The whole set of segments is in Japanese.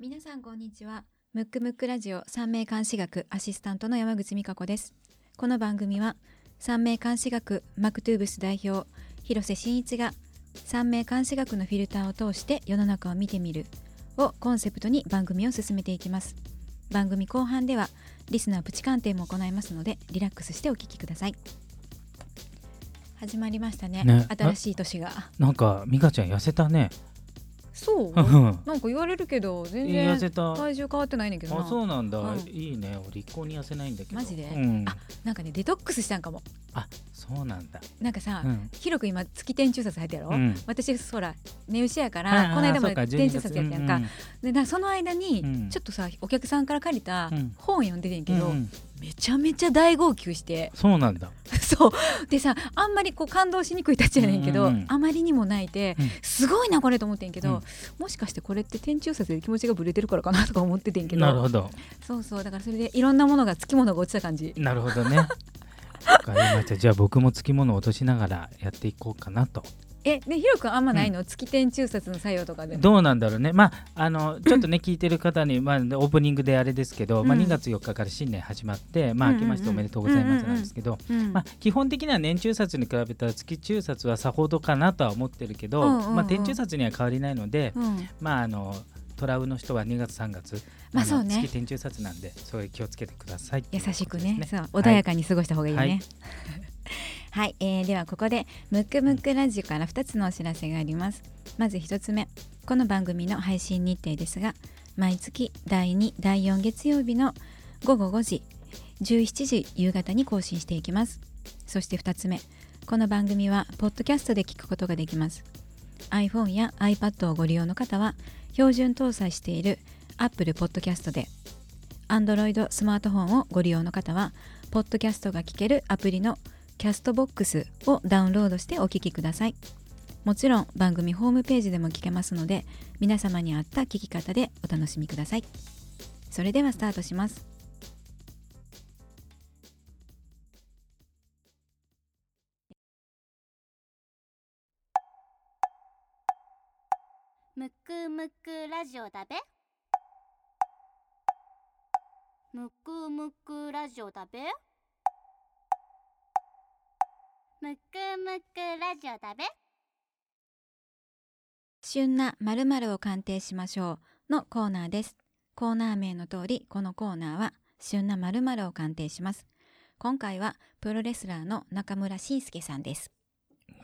皆さんこんにちは。ムックムックラジオ三名監視学アシスタントの山口美香子です。この番組は三名監視学マクトゥーブス代表広瀬真一が三名監視学のフィルターを通して世の中を見てみるをコンセプトに番組を進めていきます。番組後半ではリスナープチ鑑定も行いますのでリラックスしてお聞きください。始まりましたね。ね。新しい年が。なんか美香ちゃん痩せたね。そう？うん。なんか言われるけど全痩然。体重変わってないねんけどな。あそうなんだ、うん。いいね。俺一向に痩せないんだけど。マジで？うん、あなんかねデトックスしたんかも。あそうなんだ。なんかさ、うん、ひろく今月天中札入ってやろ、うん、私ほら寝牛やかあらこの間も天中札やったやんか、でなその間に、うん。ちょっとさお客さんから借りたうん。本読んでてんけど、めちゃめちゃ大号泣して。そうなんだ。そう。でさあんまりこう感動しにくいたちやねんけど、うんうん。うんあまりにも泣いて、うん。すごいなこれと思ってんけど、うん。もしかしてこれって天中札で気持ちがぶれてるからかなとか思っててんけど。なるほど。そうそう。だからそれでいろんなものがつきものが落ちた感じ。なるほどね。わかりました。じゃあ僕もつきものを落としながらやっていこうかなとえねひろくんあんまないの、月天中札の作用とかでどうなんだろうね。まああのちょっとね聞いてる方に、まあ、オープニングであれですけど、まあ、うん2月4日から新年始まって、まあうん。うんうん明けましておめでとうございますなんですけど、うん。まあ、基本的には年中札に比べたら月中札はさほどかなとは思ってるけど、うんうんうん。まあ、天中札には変わりないので、うん。まああのトラウの人は2月3月、のまあそうね。月天中札なんでそれ気をつけてください優しくことですね。そう穏やかに過ごした方がいいね。ははい はい、えーではここでムックムックラジオから2つのお知らせがあります。まず1つ目この番組の配信日程ですが毎月第2第4月曜日の午後5時17時夕方に更新していきます。そして2つ目この番組はポッドキャストで聞くことができます。iPhone や iPad をご利用の方は標準搭載している Apple Podcast で Android スマートフォンをご利用の方はポッドキャストが聞けるアプリのキャストボックスをダウンロードしてお聞きください。もちろん番組ホームページでも聞けますので皆様に合った聞き方でお楽しみください。それではスタートします。むくむくラジオだべ？むくむくラジオだべ？むくむくラジオだべ。旬な〇〇を鑑定しましょうのコーナーです。コーナー名の通りこのコーナーは旬な〇〇を鑑定します。今回はプロレスラーの中村慎介さんです。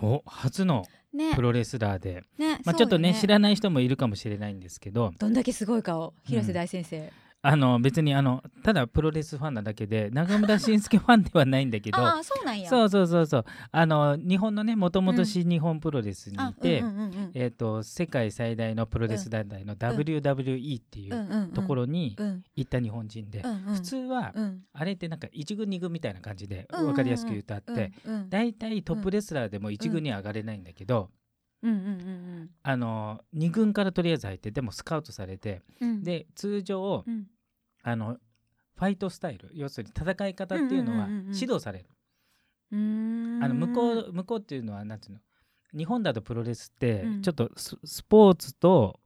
お初のね。プロレスラーで、ねまあ、ちょっとねそうよ知らない人もいるかもしれないんですけど。どんだけすごいかを広瀬大先生、あの別にあのただプロレスファンなだけで中村慎介ファンではないんだけど ああそうなんや。そうそうそうそう。あの日本のねもともと新日本プロレスにいて、あうんうんうんうん。えー、と世界最大のプロレス団体の WWE っていううんうんうん。ところにうん。行った日本人で、うんうん。普通はうん。あれってなんか1軍2軍みたいな感じでうんうんうん分かりやすく言うとあって、うんうん。大体トップレスラーでも1軍には上がれないんだけど、うんうんあの2軍からとりあえず入ってでもスカウトされてうん。うんで通常うん。あのファイトスタイル要するに戦い方っていうのはうんうんうんうん。指導される、うーん。あの向こう向こうっていうのはなんていうの日本だとプロレスってうん。ちょっとス,、スポーツと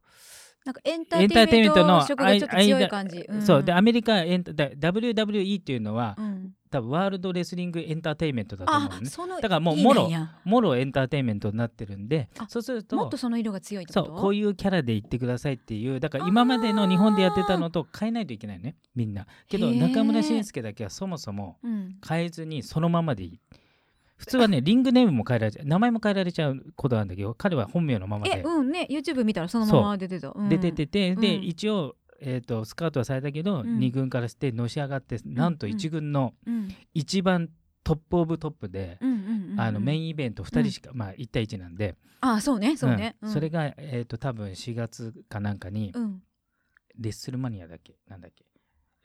なんかエンターーテインメントのの色がちょっと強い感じ、ん。そう。でアメリカエンタだ WWE っていうのは、うん。多分ワールドレスリングエンターテインメントだと思うのね。だからもういいもろなんや。もろエンターテインメントになってるんであそうするともっとその色が強いってこと？そうこういうキャラで言ってくださいっていうだから今までの日本でやってたのと変えないといけないねみんな。けど中村慎介だけはそもそもうん。変えずにそのままでいい普通はねリングネームも変えられちゃう。名前も変えられちゃうことなんだけど彼は本名のままで。えうんね YouTube 見たらそのまま出てた、うん。出ててて、でうん。一応、えー、とスカウトはされたけど、うん。2軍からしてのし上がってなんとうん1軍のうん。一番トップオブトップで、あのメインイベント2人しか、まあ1対1なんで。あそうねそうね、うん。それが、えー、と多分4月かなんかに、うん。レッスルマニアだっけなんだっけ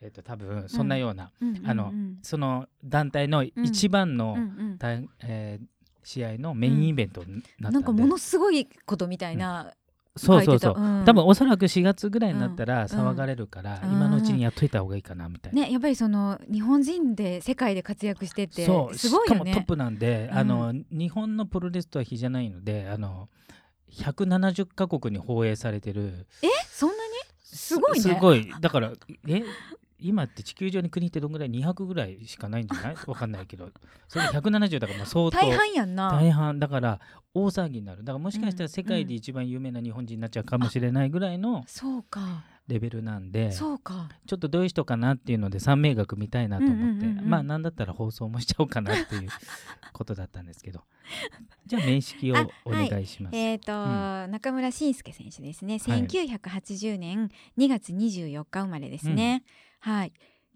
えっ、と多分そんなような、うんうんうん。あのその団体の一番の、うんうん。大えー試合のメインイベントになったんで、なんかものすごいことみたいな、そうそうそう、うん。多分おそらく4月ぐらいになったらうん。騒がれるから、うん。今のうちにやっといた方がいいかなみたいな。ねやっぱりその日本人で世界で活躍してってそう。すごいよね。しかもトップなんで、うん。あの日本のプロレスとは比じゃないのであの170カ国に放映されてる。え？そんなに？すごいね。すごい。だからえ？今って地球上に国ってどんぐらい？200ぐらいしかないんじゃない？わかんないけど。それ170だからもう相当。大半やんな。大半。だから大騒ぎになる。だからもしかしたら世界で一番有名な日本人になっちゃうかもしれないぐらいのそうか。レベルなんでそうか。ちょっとどういう人かなっていうので三名学見たいなと思って、まあなんだったら放送もしちゃおうかなっていうことだったんですけど。じゃあ面識をあお願いします。えーとう中村慎介選手ですね。はい。1980年2月24日生まれですね、はい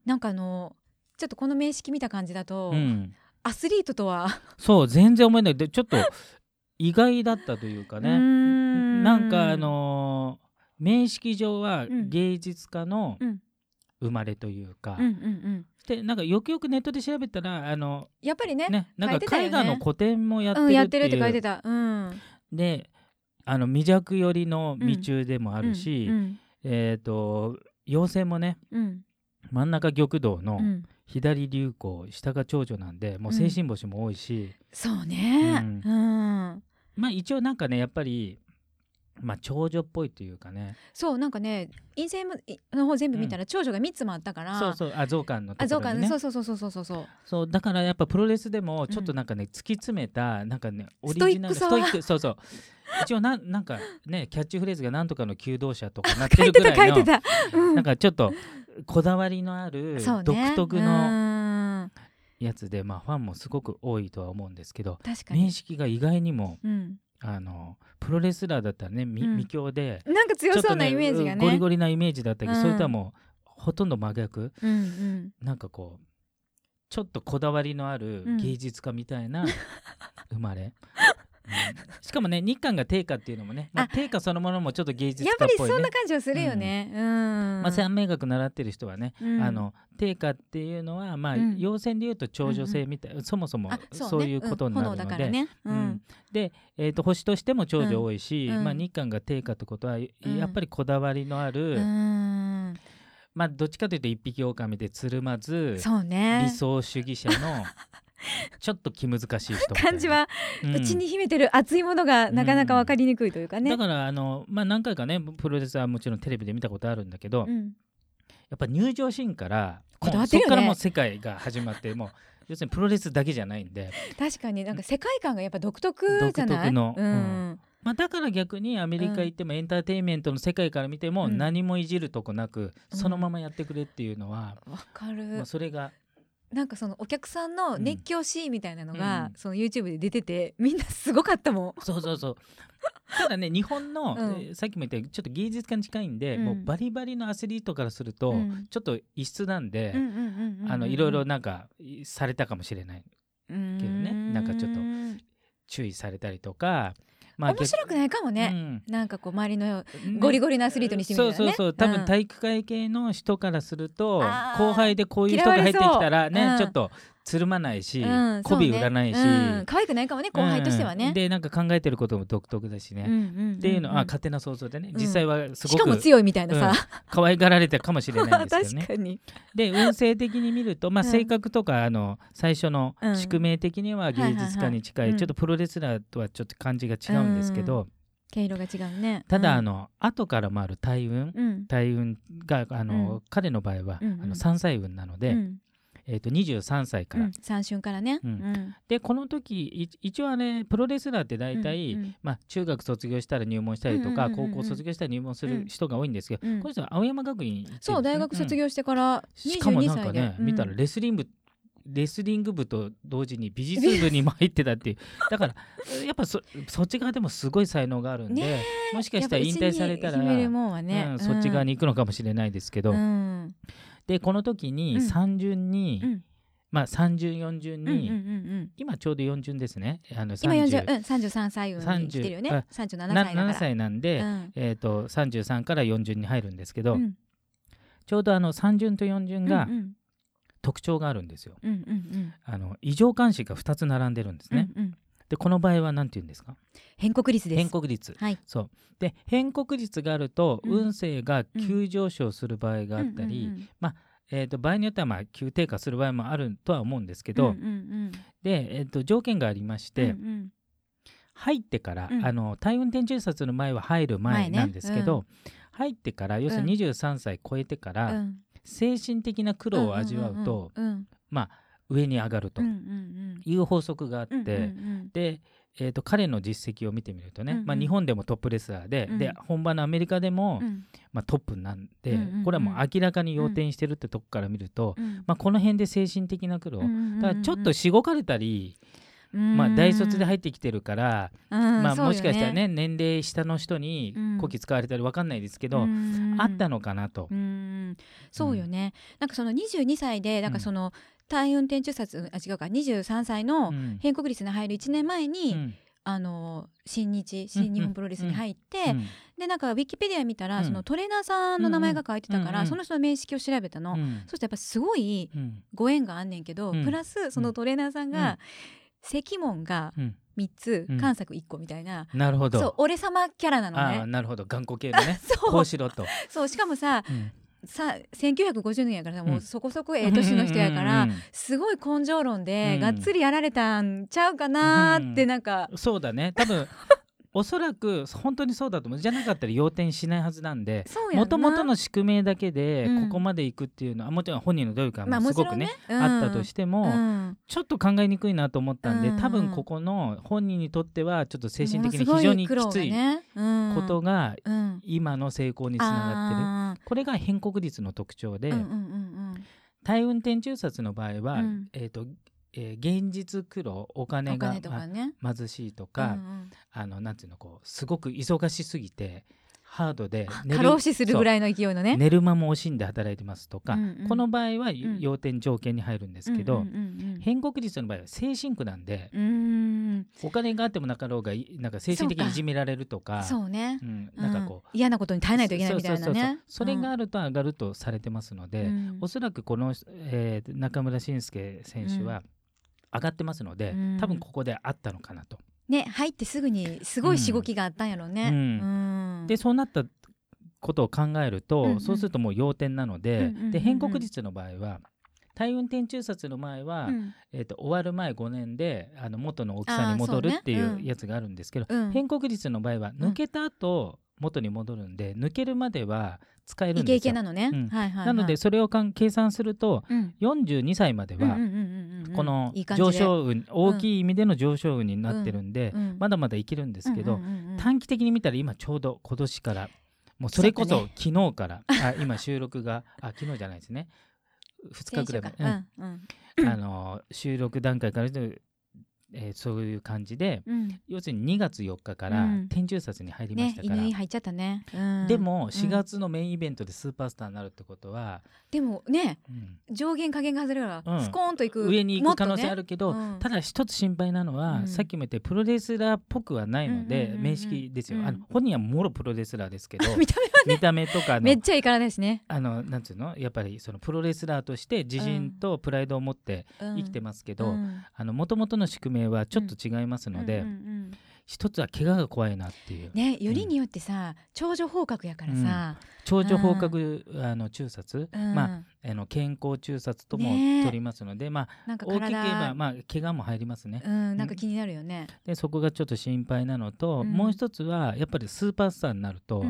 なんかあのちょっとこの名式見た感じだと、うん、アスリートとは。そう全然思えない。でちょっと意外だったというかうーねん。なんかあのー面識上はうん。芸術家のうん。生まれというか、うんうんうん。でなんかよくよくネットで調べたらあのやっぱりねねなんか絵画の古典もやってるうん、っていう、やってるって書いてた。うん。であの未弱寄りの未中でもあるし、うんえっ、と妖精もねうん真ん中玉堂の左流行、下が長女なんでもう精神星も多いし、そうね、うん、まあ一応なんかねやっぱりまあ長女っぽいというかね。そうなんかね陰性の方全部見たら長女が3つもあったから、うん、そうそう。あ増刊のところに、ね、そうそうそうそうそうそう。そうだからやっぱプロレスでもちょっとなんかね、うん、突き詰めたなんかねオリジナルストイックそうそう。一応ななんかねキャッチフレーズがなんとかの求道者とかなってるぐらいの、なんかちょっとこだわりのある独特うのん。やつで、まあファンもすごく多いとは思うんですけど面、識が意外にもうん、あのプロレスラーだったらね、みうん。未強でなんか強そうなイメージがね。ゴリゴリなイメージだったけど、うん。それとはもうほとんど真逆。うんうん。なんかこうちょっとこだわりのあるうん。芸術家みたいな生まれ、う んしかもね日韓が定価っていうのもね、まあ、あ定価そのものもちょっと芸術やっぱり家っぽいねそんな感じはするよね。うん、まあ、三名学習ってる人はね、うん。あの定価っていうのはまあ、うん。陽線でいうと長女性みたい、そもそもあそう,、ね。いうことになるので、ね。ううん。んで、えー、と星としても長女多いし、うん。うん。まあ、日韓が定価ってことは、ん。やっぱりこだわりのある、うん。まあどっちかというと一匹狼でつるまずね。理想主義者の ちょっと気難しい人感じはうちに秘めてる熱いものがなかなか分かりにくいというかね。だからあの、まあ、何回かねプロレスはもちろんテレビで見たことあるんだけど、うん。やっぱ入場シーンからこだわってるよね。そこからもう世界が始まってもう要するにプロレスだけじゃないんで、確かになんか世界観がやっぱ独特じゃない？独特のうん。うん。まあ、だから逆にアメリカ行ってもエンターテインメントの世界から見てもうん。何もいじるとこなくうんそのままやってくれっていうのは、わかる。まあ、それがなんかそのお客さんの熱狂シーンみたいなのが、うん。その YouTube で出ててみんなすごかったもん。そうそうそう。ただね日本の、うん。えーさっきも言ったようにちょっと芸術家に近いんで、うん。もうバリバリのアスリートからすると、うん。ちょっと異質なんで、いろいろなんかいされたかもしれないけどね。なんかちょっと注意されたりとか、ま面白くないかもね、うん。なんかこう周りのねゴリゴリのアスリートにしてみたらね。そうそうそう。多分ん。体育会系の人からすると、後輩でこういう人が入ってきたらね、ちょっとつるまないし、うん媚び売らないし、そうねうん。可愛くないかもね後輩としてはね。うんでなんか考えてることも独特だしね、うんうんうんうんっていうのは、あ勝手な想像でね。うん。実際はすしかごくも強いみたいなさ、可愛がられてるかもしれないんですけどね。で運勢的に見ると、まあ、うん。性格とかあの最初のうん。宿命的には芸術家に近い,、はいはいはい。うんちょっとプロレスラーとはちょっと感じが違うんですけど、毛色が違うね。ただ、うん。あの後から回る大運、うん。大運があの、うん。彼の場合は、あの3歳運なので、うんえー、と23歳から、うん、三春からね。うん。うん。でこの時い一応あれプロレスラーって大体、うんうんまあ、中学卒業したら入門したりとか、うんうんうんうん高校卒業したら入門する人が多いんですけど、うん。この人は青山学院ねそう大学卒業してからしかも22なんかね、うん。見たらレスリングレスリング部と同時に美術部にも入ってたっていう。だからやっぱそそっち側でもすごい才能があるんで、ねもしかしたら引退されたら、ね、うん、そっち側に行くのかもしれないですけど、うんでこの時にうん。三順に、うん。まあ30、40うんに、うんうんうん今ちょうど40ですね。あの今30 40、うん、33歳運に来てるよ30ね37歳だなから。7歳なんで、うん。えー、と33から40に入るんですけど、うん。ちょうどあの3順と4順がうんうん。特徴があるんですよ。うんうんうん。あの異常監視が2つ並んでるんですね。うんうんでこの場合は何て言うんですか？変国率です。変国率。はい。そう。で変国率があると、うん。運勢が急上昇する場合があったり、うんうんえー、と場合によってはまあ急低下する場合もあるとは思うんですけど、うんうんうん。で、えー、と条件がありまして、うんうん。入ってから、うん。あの体運転中殺の前は入る前なんですけど、入ってから要するに23歳超えてから、うん。精神的な苦労を味わうと、うんうん。まあ上に上がると。いう法則があって、で、えー、と彼の実績を見てみるとね、まあ、日本でもトップレスラーで,、うん。で本場のアメリカでも、うん。まあ、トップなんで、これはもう明らかに要点してるってとこから見ると、うん。まあ、この辺で精神的な苦労、だからちょっとしごかれたり、うん。まあ、大卒で入ってきてるから、まあ、もしかしたらね年齢下の人にうん。こき使われたり分かんないですけど、うんあったのかなと。うん。そうよね、なんかその22歳でなんかその単位運転中殺あ違うか。23歳のうん。変国立に入る1年前に、うん。あの新日新日本プロレスに入って、うん。でなんかウィキペディア見たら、うん。そのトレーナーさんの名前が書いてたから、その人の面識を調べたの、うん。そしてやっぱすごいうん。ご縁があんねんけど、うん。プラスそのトレーナーさんうん。が、関門がうん。3つ、うん。関作1個みたいな、なるほど。そう俺様キャラなのね。なるほど。頑固系のね。そう。こうしろと。そうしかもさうんさ1950年やからさもううんそこそこええ年の人やから、うんうんすごい根性論で、うんがっつりやられたんちゃうかなーってなんか、そうだね。多分 おそらく本当にそうだと思う。じゃなかったら要点しないはずなんでもともとの宿命だけでうん。ここまで行くっていうのは、もちろん本人の努力はすごくね,、もちろんね、うん。あったとしても、うん。ちょっと考えにくいなと思ったんで、うん多分ここの本人にとってはちょっと精神的に非常にきついことがうん。今の成功につながってる、あこれが変国率の特徴で、ーうんうんうん。大運転中殺の場合は、うん。えーとえー現実苦労おうん、金がね。ま貧しいとか、うんうん。あのなんていうのこうすごく忙しすぎてハードで寝過労死するぐらいいの勢いのね。寝る間も惜しんで働いてますとか、うんうん。この場合はん。要点条件に入るんですけど、うんうんうん変国率の場合は精神苦なんで、うん、うん。お金があってもなかろうがいなんか精神的にいじめられるとかそうね。うん、なんかこう、うん。嫌なことに耐えないといけないみたいなそうそうそうそう。ね。それがあると上がるとされてますので、うん。おそらくこの、えー中村慎介選手は上がってますので、うん。多分ここであったのかなと。ね入ってすぐにすごいしごきがあったんやろね。うん。うん。でそうなったことを考えると、うんうん。そうするともう要点なので,、うんうんうんうん。で変国率の場合は大運転中殺の前は、うん。えー、と終わる前5年であの元の大きさに戻るっていううん。やつがあるんですけど、うん。変国率の場合は抜けた後、元に戻るんで抜けるまでは使えるイケイんですよ。ケなのね。うん。はいはいはい。なのでそれをかん計算するとうん。42歳まではうんうんうんうんうんこの上昇運大きい意味での上昇運になってるんで、うん。まだまだいけるんですけど、うんうんうんうん。短期的に見たら今ちょうど今年からもうそれこそ昨日から、あ今収録があ昨日じゃないですね。2日ぐらい前、あの収録段階からで、えーそういう感じでうん。要するに2月4日からうん。天中殺に入りましねたから、犬に入っちゃったね。うん。でも4月のメインイベントでスーパースターになるってことは、でもねうん。上限下限が外れるから、うん。スコーンといく。上に行く可能性あるるけど、うん。ただ一つ心配なのは、うん。さっきも言ったようにプロレスラーっぽくはないので、うんうんうんうん面識ですよ、うんあの本人はもろプロレスラーですけど。見た 見た目とかの。めっちゃいいからですね。あのなんつうの？やっぱりそのプロレスラーとして自信とプライドを持って生きてますけどもともとの宿命はちょっと違いますので、一つは怪我が怖いなっていう、ねよりによってさ長女放課やからさ、長女放課後あの中殺、うん。まあ、あの健康中殺ともね。取りますので、まあ、大きく言えば、体、まあ、怪我も入りますね。うん、なんか気になるよね。でそこがちょっと心配なのと、うん。もう一つはやっぱりスーパースターになると、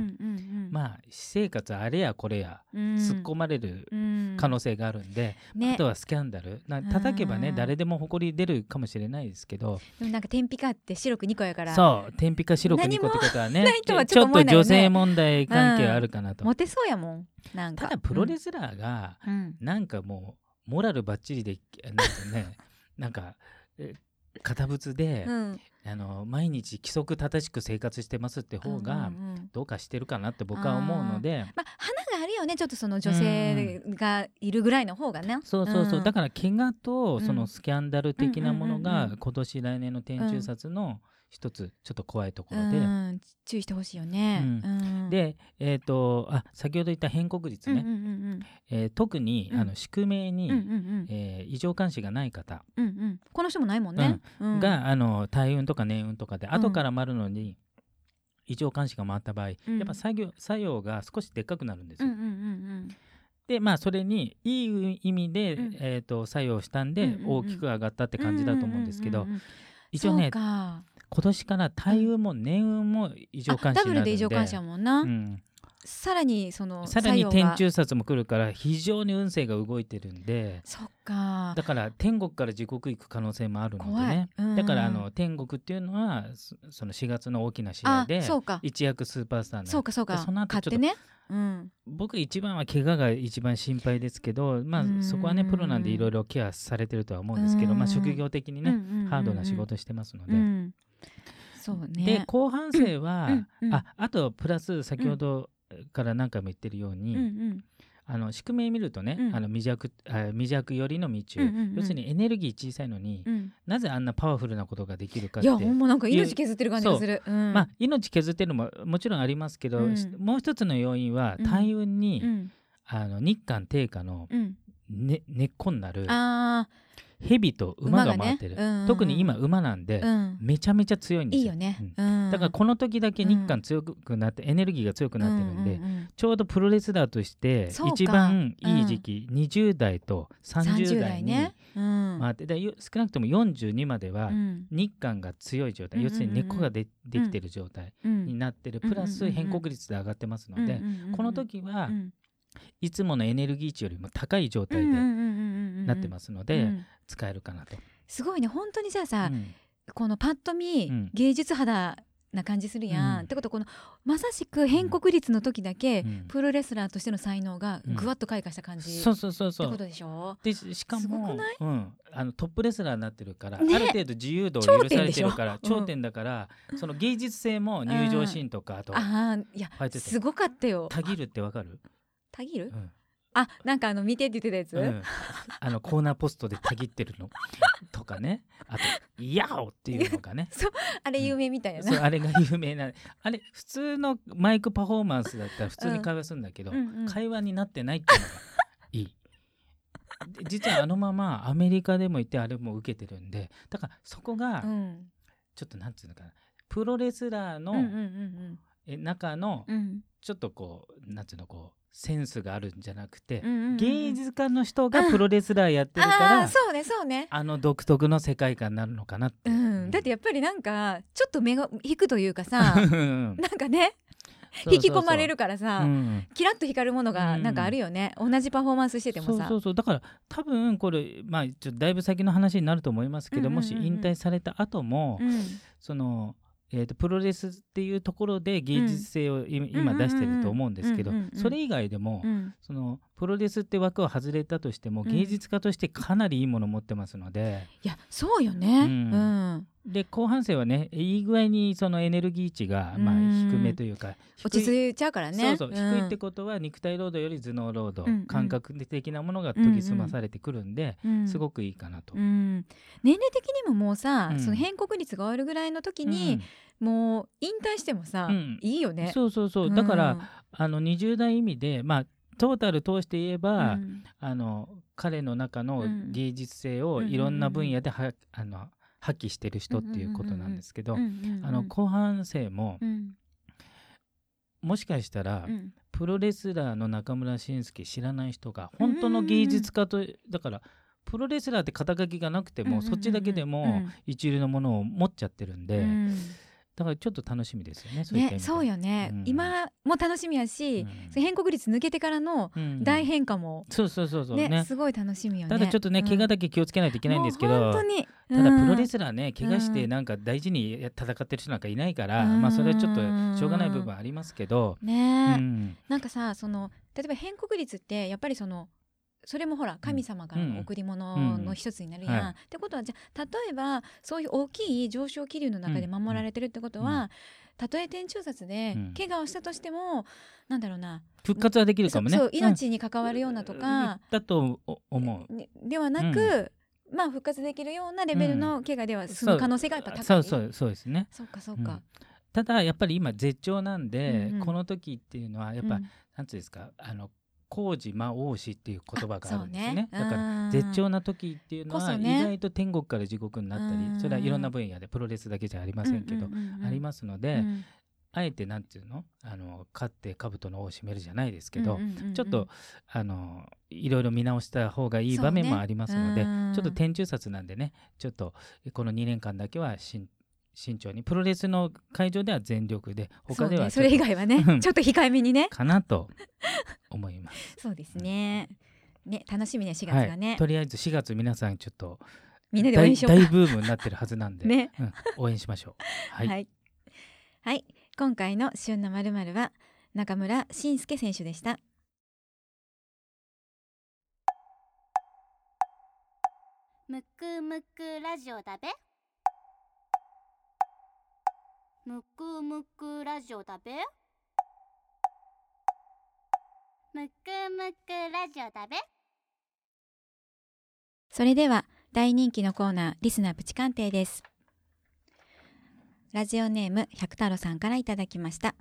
まあ私生活あれやこれやうん、突っ込まれるうん。可能性があるんで、ね。あとはスキャンダル。な叩けばねうん誰でも誇り出るかもしれないですけど。でもなんか天日かって白く2個やからそう天日か白く2個ってことはねちちょっと女性問題関係あるかなと、モテそうやもんなんか。ただプロレスラーがうなんかもうモラルばっちりでなんかね なんかえ堅物で、うん。あの毎日規則正しく生活してますって方がどうかしてるかなって僕は思うので、まあ花があるよねちょっとその女性がいるぐらいの方がね、そうそうそう、ん。だから怪我とうん。そのスキャンダル的なものが今年来年の天中殺の一つちょっと怖いところで、うん。注意してほしいよね。うん。うん、で、えー、とあ先ほど言った変国率ね、うんうんうんえー特に、うん。あの宿命に、うんうんうん。えー異常監視がない方。うんうん。この人もないもんね。うん。が、あの大運とか年運とかでん。後から回るのに異常監視が回った場合、うん。やっぱ作業作用が少しでっかくなるんですよ。うんうんうんでまあそれにいい意味で、うん。えー、と作用したんで、うんうんうん。大きく上がったって感じだと思うんですけど、うううん一応ね今年から大運も年運も異常監視ダブルで異常監視やもんな。うん。さらにそのさらに天中殺も来るから非常に運勢が動いてるんで。そっか。だから天国から地獄行く可能性もあるのでね、うんだからあの天国っていうのはそその4月の大きな試合あでそうか。一躍スーパースターになるそうかそうか。でその後ちょっとね。うん。僕一番は怪我が一番心配ですけど、まうん。あ、そこはねプロなんでいろいろケアされてるとは思うんですけど、うん。まあ、職業的にね、ハードな仕事してますので。うんそうね。で後半生は、うんうんああとプラス先ほどから何回も言ってるように、うんうん。あの宿命見るとね、うん。あの未弱あ未弱よりの未中、うんうんうん。要するにエネルギー小さいのに、うん。なぜあんなパワフルなことができるかって。いやほんまなんか命削ってる感じがする。う。ん。まあ、命削ってるのももちろんありますけど、うん。もう一つの要因はうん。大運に、うん。あの日韓低下の、うん。ね、根っこになる。あ蛇と馬が回ってる、うんうんうん。特に今馬なんで、ーうん。めちゃめちゃ強いんですよ。ね。うん。うん。だからこの時だけ日韓強くなって、エネルギーが強くなってるんで、うううん。ちょうどプロレスラーとして一番いい時期、20代と30 30代に回って、でよ少なくとも42まではうん。日韓が強い状態、うんうんうん要するに根っこがでできてる状態うん。になってる、うんプラスうんうんうん変更率で上がってますので、うんうんうんうんこの時はうんいつものエネルギー値よりも高い状態でなってますすので、うん。使えるかなと。すごいね本当にじゃあさうん。このパッと見うん。芸術肌な感じするやん、うん。ってことはこのまさしく変国率の時だけ、うん。プロレスラーとしての才能がぐわっと開花した感じ、っそうそうそうそう。てことでしょ？でししかもうん、あのトップレスラーになってるから、ね。ある程度自由度を許されてるから頂点だから、その芸術性も入場シーンとかあとああいやすごかったよ。たぎるってわかる、たぎる、うん。あなんかあの見てって言ってたやつ、うん、あのコーナーポストでたぎってるの？とかね。あと「ヤオ!」っていうのがね。あれ有名みたいやな、そうあれが有名な。あれ普通のマイクパフォーマンスだったら普通に会話するんだけど、うんうん。会話になってないっていうのがいい。で実はあのままアメリカでもいてあれも受けてるんでだからそこがうん。ちょっとなんつうのかな。プロレスラーの中のうんうんちょっとこうなんつうのこうセンスがあるんじゃなくて、うんうんうん芸術家の人がプロレスラーやってるから、あーそうねそうね。あの独特の世界観になるのかなって。うん、だってやっぱりなんかちょっと目が引くというかさ うん。なんかね引き込まれるからさ、うん。キラッと光るものがなんかあるよね、同じパフォーマンスしててもさ。そうそうそうだから多分これまあちょっとだいぶ先の話になると思いますけど、うんうんうんうんもし引退された後も、うんその、えー、とプロレスっていうところで芸術性をい今出してると思うんですけど、うんうんうんうんそれ以外でも、うん。そのプロレスって枠を外れたとしても、うん。芸術家としてかなりいいものを持ってますので。いやそうよね、ううん。んで後半戦はねいい具合にそのエネルギー値が、まあ、うん低めというか落ち着いちゃうからね。そうそう、ん。低いってことは肉体労働より頭脳労働、うん。うん。感覚的なものが研ぎ澄まされてくるんで、うん。すごくいいかなと。うん、年齢的にももうさ、うん。その変国率が終わるぐらいの時に、もう引退してもさ、うん。いいよね。そうそうそう。だから、あの20代意味でまあトータル通して言えうば、ん。あの彼の中のうん。芸術性をいろんな分野では、あの発揮してる人っていうことなんですけど、あの後半生もうん。もしかしたら、うん。プロレスラーの中村慎介知らない人が本当の芸術家と、だからプロレスラーって肩書きがなくても、そっちだけでも一流のものを持っちゃってるんで、うんだからちょっと楽しみですよねそうねそうよね、うん。今も楽しみやし、うん。変国率抜けてからのうん。大変化も、そうそうそうそう。ねね。すごい楽しみよね。ただちょっとね、怪我だけ気をつけないといけないんですけど、本当に。ただプロレススラーね怪我してうん。なんか大事に戦ってる人なんかいないから、うん。まあそれはちょっとしょうがない部分ありますけど、うね、ん。なんかさその例えば変国率ってやっぱりそのそれもほら神様からの贈り物の一つになるやん。うんはい。ってことはじゃあ例えばそういう大きい上昇気流の中で守られてるってことは、たとえ天中殺でうん。怪我をしたとしても、なんだろうな。復活はできるかもね。命に関わるようなとか、だと思う。ねではなく、まあ復活できるようなレベルの怪我では済む可能性がやっぱ高い。そうそうそうですね。そうかそうか。ただやっぱり今絶頂なんで、うんうん。この時っていうのはやっぱ、うん。なんていうんですかあの工事魔王子っていう言葉があるんですよね。ね。だから絶頂な時っていうのは、意外と天国から地獄になったり、うん。それはいろんな分野でプロレスだけじゃありませんけど、ありまますので、あえてなんていうの？あの勝って兜の尾を締めるじゃないですけど、ちょっとあのいろいろ見直した方がいい場面もありますので、ね。うん。ちょっと天中殺なんでねちょっとこの2年間だけはしん慎重にプロレスの会場では全力で他ではそ,、ね、それ以外はねちょっと控えめにね。かなと思います。そうですね。ね楽しみね4月がね、はい、とりあえず4月皆さんちょっとみんなで応援しよう大ブームになってるはずなんで、ね。うん、応援しましょう。はい、はい、はい、今回の旬のまるまるは中村慎介選手でした。むくむくラジオだべむくむくラジオだべ？むくむくラジオだべ？それでは大人気のコーナーリスナープチ鑑定です。ラジオネーム百太郎さんからいただきました。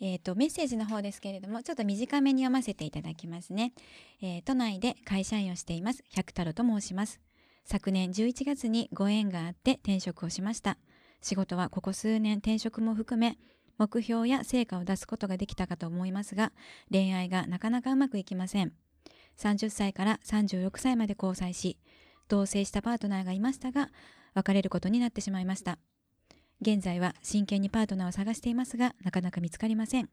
えーと、メッセージの方ですけれどもちょっと短めに読ませていただきますね、えー、都内で会社員をしています百太郎と申します。昨年11月にご縁があって転職をしました。仕事はここ数年転職も含め目標や成果を出すことができたかと思いますが恋愛がなかなかうまくいきません。30歳から36歳まで交際し同棲したパートナーがいましたが別れることになってしまいました。現在は真剣にパートナーを探していますがなかなか見つかりません。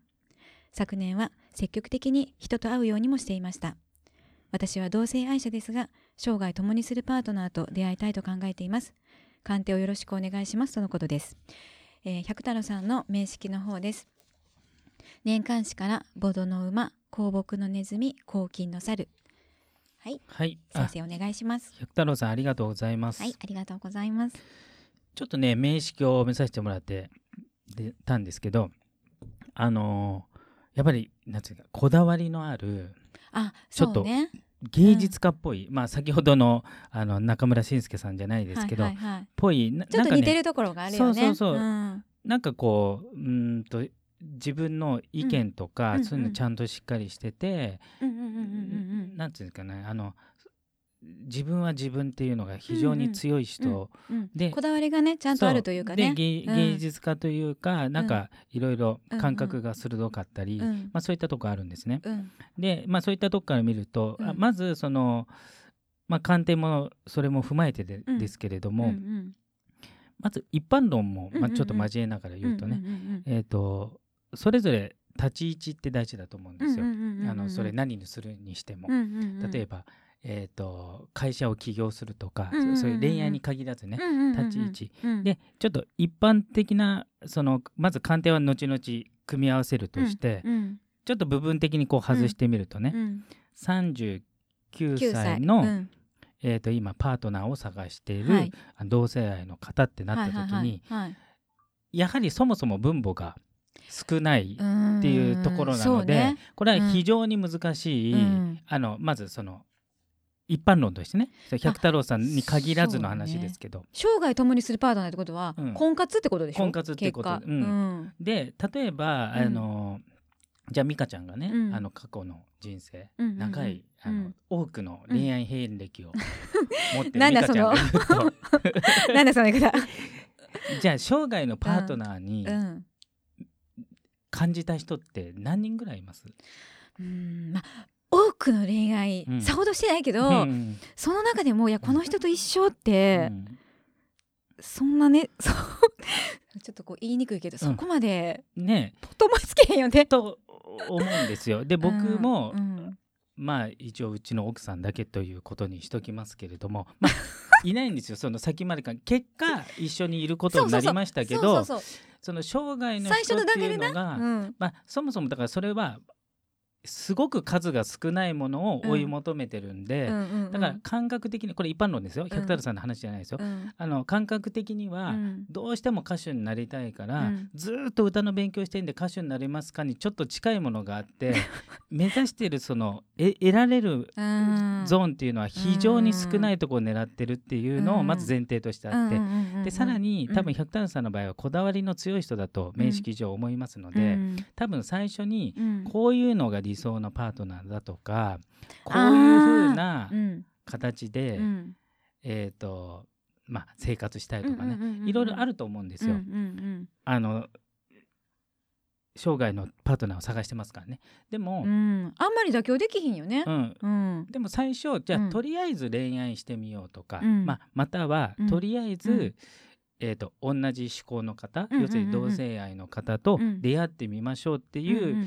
昨年は積極的に人と会うようにもしていました。私は同性愛者ですが生涯共にするパートナーと出会いたいと考えています。鑑定をよろしくお願いしますとのことです、えー、百太郎さんの名式の方です。年間誌からボドの馬香木のネズミ黄金の猿。はい、はい、先生お願いします。百太郎さんありがとうございます。はいありがとうございます。ちょっとね名式を見させてもらってでたんですけどあのー、やっぱりなんていうかこだわりのあるあちょっとね芸術家っぽい、うん、まあ先ほどのあの中村慎介さんじゃないですけど、はいはいはい、ぽい。ちょっと似てるところがあるよね。そうそうそう。うん、なんかこううんと自分の意見とか、うん、そういうのちゃんとしっかりしてて、なんていうん。ですかねあの自分は自分っていうのが非常に強い人、でこだわりがねちゃんとあるというかね。で芸術家というか、なんかいろいろ感覚が鋭かったり、まあ、そういったとこあるんですね。で、まあ、そういったとこから見ると、まずその、まあ、鑑定もそれも踏まえてで,、ですけれども、まず一般論も、まあ、ちょっと交えながら言うとね、えっ、とそれぞれ立ち位置って大事だと思うんですよ。あのそれ何にするにしても、例えばえーと、会社を起業するとか、うんうんうん、そういう恋愛に限らずね、うんうんうん、立ち位置、うん、でちょっと一般的なそのまず鑑定は後々組み合わせるとして、うん。うん、ちょっと部分的にこう外してみるとね、うん、39歳の、えーと、今パートナーを探している、はい、同性愛の方ってなった時に、はいはいはいはい、やはりそもそも分母が少ないっていうところなので、ね、これは非常に難しい、うん、あのまずその一般論としてね。百太郎さんに限らずの話ですけど、ね、生涯共にするパートナーってことは、うん、婚活ってことでしょ？婚活ってこと、うん。うん、で例えばあの、じゃあ美香ちゃんがね、あの過去の人生、長いあの、多くの恋愛遍歴を持ってる美香ちゃんが言うと。なんだその。言い方。じゃあ生涯のパートナーに感じた人って何人ぐらいいます？うんまあ多くの恋愛、うん、さほどしてないけど、うん、その中でもいやこの人と一緒って、うん、そんなねそう ちょっとこう言いにくいけど、そこまでね。とともつけへんよね。と思うんですよ。で僕も、まあ一応うちの奥さんだけということにしときますけれども、まあ、いないんですよ。その先までか結果一緒にいることになりましたけどその生涯の人っていうのが、まあ、そもそもだからそれはすごく数が少ないものを追い求めてるんで、だから感覚的にこれ一般論ですよ。百太郎さんの話じゃないですよ、うん、あの感覚的にはどうしても歌手になりたいから、うん、ずっと歌の勉強してんで歌手になれますかにちょっと近いものがあって 目指してるそのえ得られるゾーンっていうのは非常に少ないところを狙ってるっていうのをまず前提としてあって、でさらに多分百太郎さんの場合はこだわりの強い人だと面識上思いますので、多分最初にこういうのが理想のパートナーだとかこういうふうな形で、うん、えっ、ー、とまあ生活したいとかね、いろいろあると思うんですよ。うんうんうん、あの生涯のパートナーを探してますからね。でも、うん、あんまり妥協できひんよね、うん。うん、でも最初じゃあ、とりあえず恋愛してみようとか、まあ、またはとりあえず、えー、と同じ思考の方、要するに同性愛の方とうん。出会ってみましょうっていう、うんうんう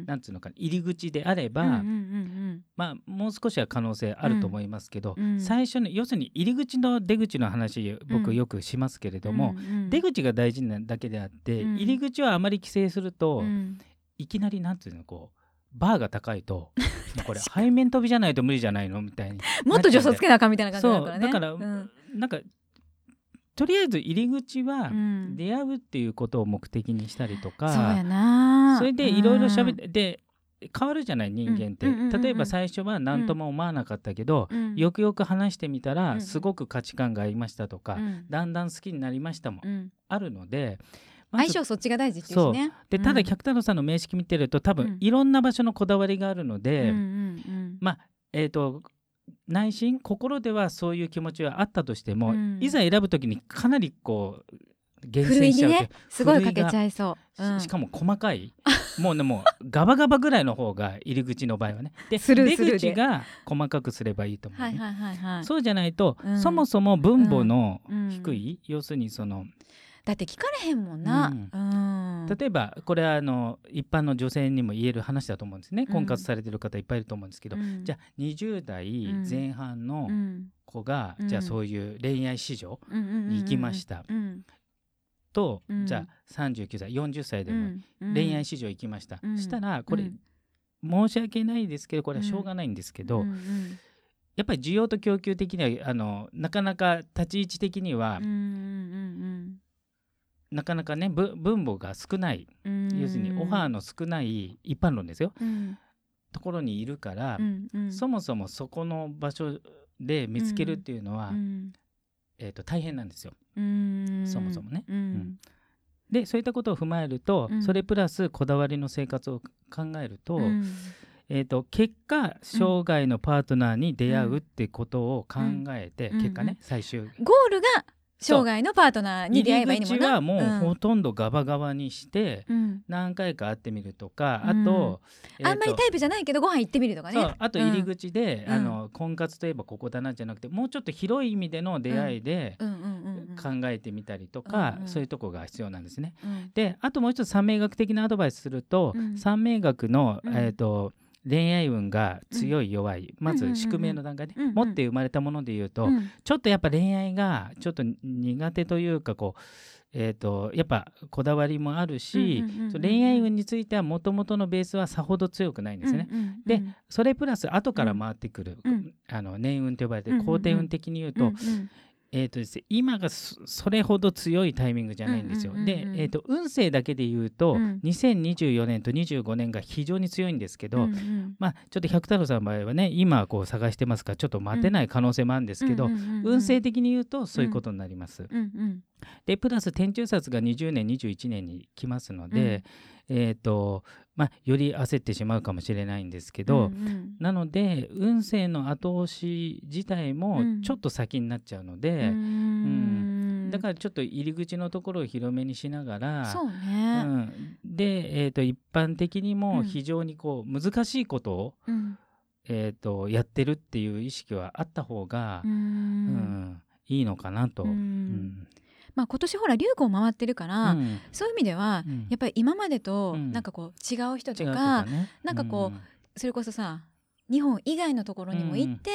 んなんつうのかな入り口であれば、うんうんうんまあ、もう少しは可能性あると思いますけど、うん最初に要するに入り口の出口の話う僕ん。よくしますけれうんども、うんうん出口が大事なだけであって、うん。入り口はあまり規制すると、うん。いきなりなんていうのこうバーが高いと これ背面飛びじゃないと無理じゃないの？みたいにもっと助走つけなあかんみたいな感じだからね。だから、うん。なんかとりあえず入り口はうん。出会うっていうことを目的にしたりとか、そうやな。それでいろいろ喋っっててで変わるじゃない人間って、うんうんうんうんうん。例えば最初は何とも思わなかったけど、よくよく話してみたうんらすごく価値観が合いましたとか、うん。だんだん好きになりましたもうん。あるので、まず相性そっちが大事っていうしね。でただうん。百太郎さんの名式見てると多うん。分いろんな場所のこだわりがあるので、うんうんうん。まあえー、と内心心ではそういう気持ちはあったとしても、うん。いざ選ぶ時にかなりこう厳選しちゃうねすごいかけちゃいそう。うん。ししかも細かい。もうねもうガバガバぐらいの方が入り口の場合はね。で出口が細かくすればいいと思う、ね。はいはいはいはい。そうじゃないと、うん。そもそも分母のうん。低い、要するにそのだって聞かれへんもんな。うん。うん。例えばこれはあの一般の女性にも言える話だと思うんですね、うん。婚活されてる方いっぱいいると思うんですけど、うん。じゃあ20代前半のうん。子が、うん。じゃあそういう恋愛市場に行きました。うん。と、うん。じゃあ39歳40歳でもうん。恋愛市場行きました、うん。したらこれ、うん。申し訳ないですけどこれはしょうがないんですけど、やっぱり需要と供給的にはあのなかなか立ち位置的には、なかなかねぶ分母が少ない。要するにオファーの少ない一般論ですよ。うん。ところにいるから、うんうん。そもそもそこの場所で見つけるっていうのは、うん。えー、と大変なんですよ。うん。そもそもね。うん。でそういったことを踏まえると、うん。それプラスこだわりの生活を考えると,、うん。えー、と結果生涯のパートナーに出会うってことを考えて、うん。結果ね、うん最終。ゴールが生涯のパートナーに出会えばいいのもんな。入り口はもううん。ほとんどガバガバにして、うん。何回か会ってみるとか、うん。あと、えーとあんまりタイプじゃないけどご飯行ってみるとかね。そうあと入り口で、うん。あの婚活といえばここだなじゃなくてもうちょっと広い意味での出会いで考えてみたりとか、そういうとこが必要なんですね。うん。であともう一つ三名学的なアドバイスすると、うん。三名学の、うん。えー、と恋愛運が強い弱い、まず宿命の段階で、持って生まれたもので言うと、うん。ちょっとやっぱ恋愛がちょっと苦手というかこう、えー、とやっぱこだわりもあるし、恋愛運についてはもともとのベースはさほど強くないんですね。でそれプラス後から回ってくる、うん。あの年運と呼ばれて後天運的に言うと,、えーとですね、今がそそれほど強いタイミングじゃないんですよ。で、うんえー、と運勢だけで言うと、うん。2024年と25年が非常に強いんですけど、うんうん。まあちょっと百太郎さんの場合はね今こう探してますか？らちょっと待てない可能性もあるんですけど、運勢的に言うとそういうことになります。うんうんでプラス天中殺が20年21年に来ますので、えーとまあ、より焦ってしまうかもしれないんですけど、うんうん。なので運勢の後押し自体もうん。ちょっと先になっちゃうのうで、ん。だからちょっと入り口のところを広めにしながらそううねん、で、えー、と一般的にうん。も非常にこう難しいことを、うん。えー、とやってるっていう意識はあった方がう、うん。ん。いいのかなと。ううんんまあ今年ほら流行回ってるからうん。そういう意味ではうん。やっぱり今までとうん。なんかこう違う人ととかかね。なんかこそれこそさ日本以外のところにも行って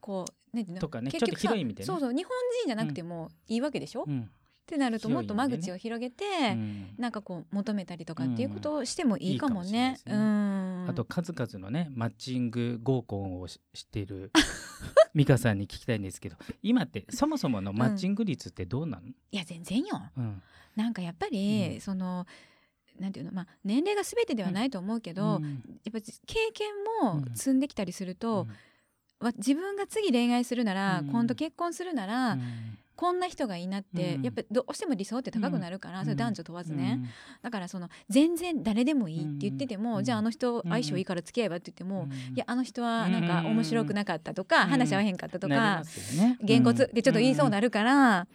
こうねとかね結局さちょっと広い意味でね。そうそう日本人じゃなくてもいいわけでしょ、っうんてなるともっと間口を広げて、うん。なんかこう求めたりとかっていうことをしてもいいかもね。あと数々のねマッチング合コンをしている 美香さんに聞きたいんですけど今ってそもそものマッチング率ってどうなの、いや全然よ。うん。なんかやっぱり、うん。そのなんていうのまあ年齢が全てではないと思うけど、うん。やっぱ経験もうん。積んできたりすると、自分が次恋愛するなら、うん。今度結婚するなら、うんこんな人がいいなって、うん。やっぱどうしても理想って高くなるから、うん。それ男女問わずね、だからその全然誰でもいいって言ってても、うん。じゃああの人うん相性いいから付き合えばって言っても、うん。いやあの人はなんかうん面白くなかったとか、うん。話合わへんかったとかげん。こつってちょっと言いそうにななるから、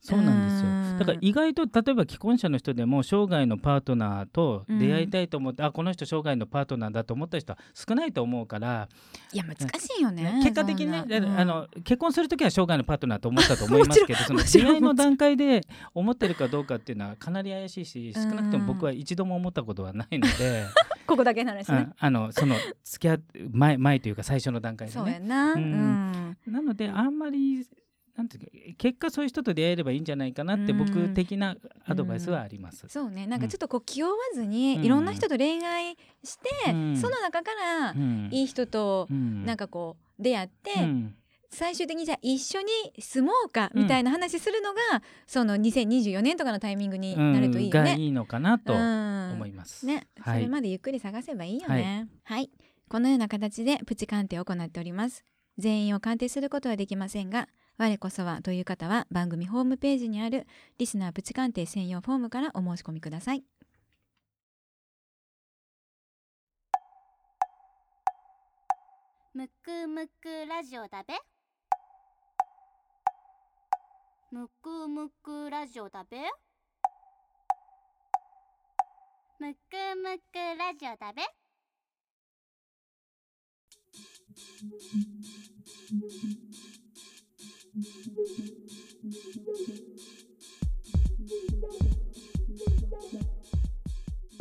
そうなんですよ。だから意外と例えば既婚者の人でも生涯のパートナーと出会いたいと思って、うん、あこの人生涯のパートナーだと思った人は少ないと思うからいや難しいよね。結果的にね、うん、あの結婚する時は生涯のパートナーと思ったと思いますけど その出会いの段階で思ってるかどうかっていうのはかなり怪しいし少なくとも僕は一度も思ったことはないので。ここだけの話ね。あのその付き合う前前というか最初の段階でね。そうやな。うん、なのであんまりなんていう結果そういう人と出会えればいいんじゃないかなって僕的なアドバイスはあります。うそうね。なんかちょっとこう気負わずに、いろんな人と恋愛して、その中からいい人となんかこう出会って、最終的にじゃあ一緒に住もうかみたいな話するのが、その2024年とかのタイミングになるといいよね。がいいのかなと思います。ね、それまでゆっくり探せばいいよね。はい、このような形でプチ鑑定を行っております。全員を鑑定することはできませんが我こそはという方は番組ホームページにあるリスナープチ鑑定専用フォームからお申し込みください。むくむくラジオだべ。むくむくラジオだべ。むくむくラジオだべ。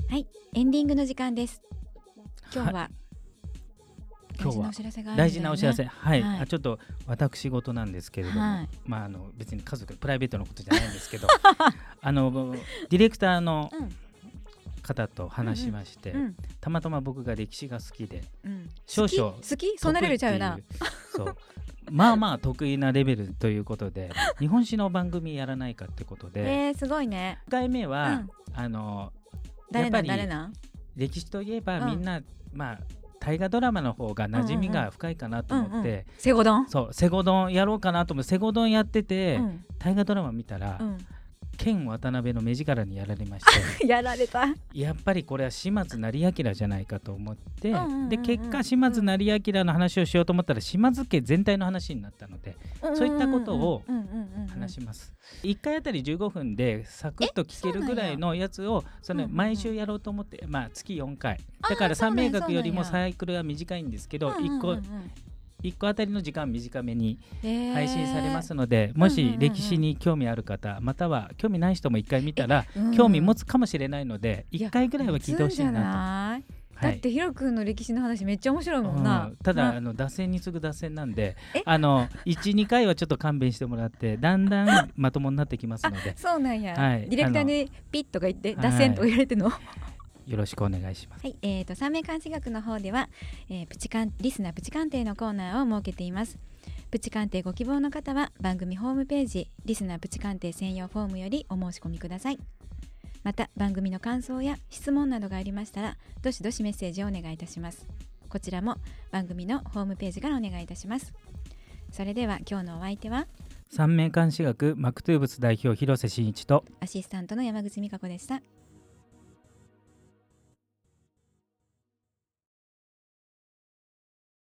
はいエンディングの時間です。今日は、はい。今日は大事なお知らせ、はい、はい、あちょっと私事なんですけれども、はい、まああの別に家族プライベートのことじゃないんですけど。あのディレクターの方と話しまして、うん。うん、たまたま僕が歴史が好きで、うん、少々好き？そんなレベルちゃうな。そう まあまあ得意なレベルということで日本史の番組やらないかってことで、えー、すごいね。1回目は、あのやっぱり歴史といえばみんな、まあ大河ドラマの方が馴染みが深いかなと思って、セゴドン？そうセゴドンやろうかなと思ってセゴドンやってて、大河ドラマ見たら、うん剣渡辺の目力にやられまして。やられた。やっぱりこれは島津成明じゃないかと思って、で結果島津成明の話をしようと思ったら島津家全体の話になったので、そういったことを話します。1回あたり15分でサクッと聞けるぐらいのやつをその毎週やろうと思って、まあ月4回。だから三名学よりもサイクルは短いんですけど1個1個あたりの時間短めに配信されますので、もし歴史に興味ある方、または興味ない人も1回見たら、興味持つかもしれないので1回ぐらいは聞いてほしいなと。だってヒロ君の歴史の話めっちゃ面白いもんな、うん、ただ、あの脱線に次ぐ脱線なんであの12回はちょっと勘弁してもらってだんだんまともになってきますので。そうなんや、はい、ディレクターにピッとか言って脱線とか言われての、よろしくお願いします。はい、えっ、ー、と三名監視学の方では、えー、プチカンリスナープチ鑑定のコーナーを設けています。プチ鑑定ご希望の方は番組ホームページリスナープチ鑑定専用フォームよりお申し込みください。また番組の感想や質問などがありましたらどしどしメッセージをお願いいたします。こちらも番組のホームページからお願いいたします。それでは今日のお相手は？三名監視学マクトゥーブス代表広瀬真一とアシスタントの山口美香子でした。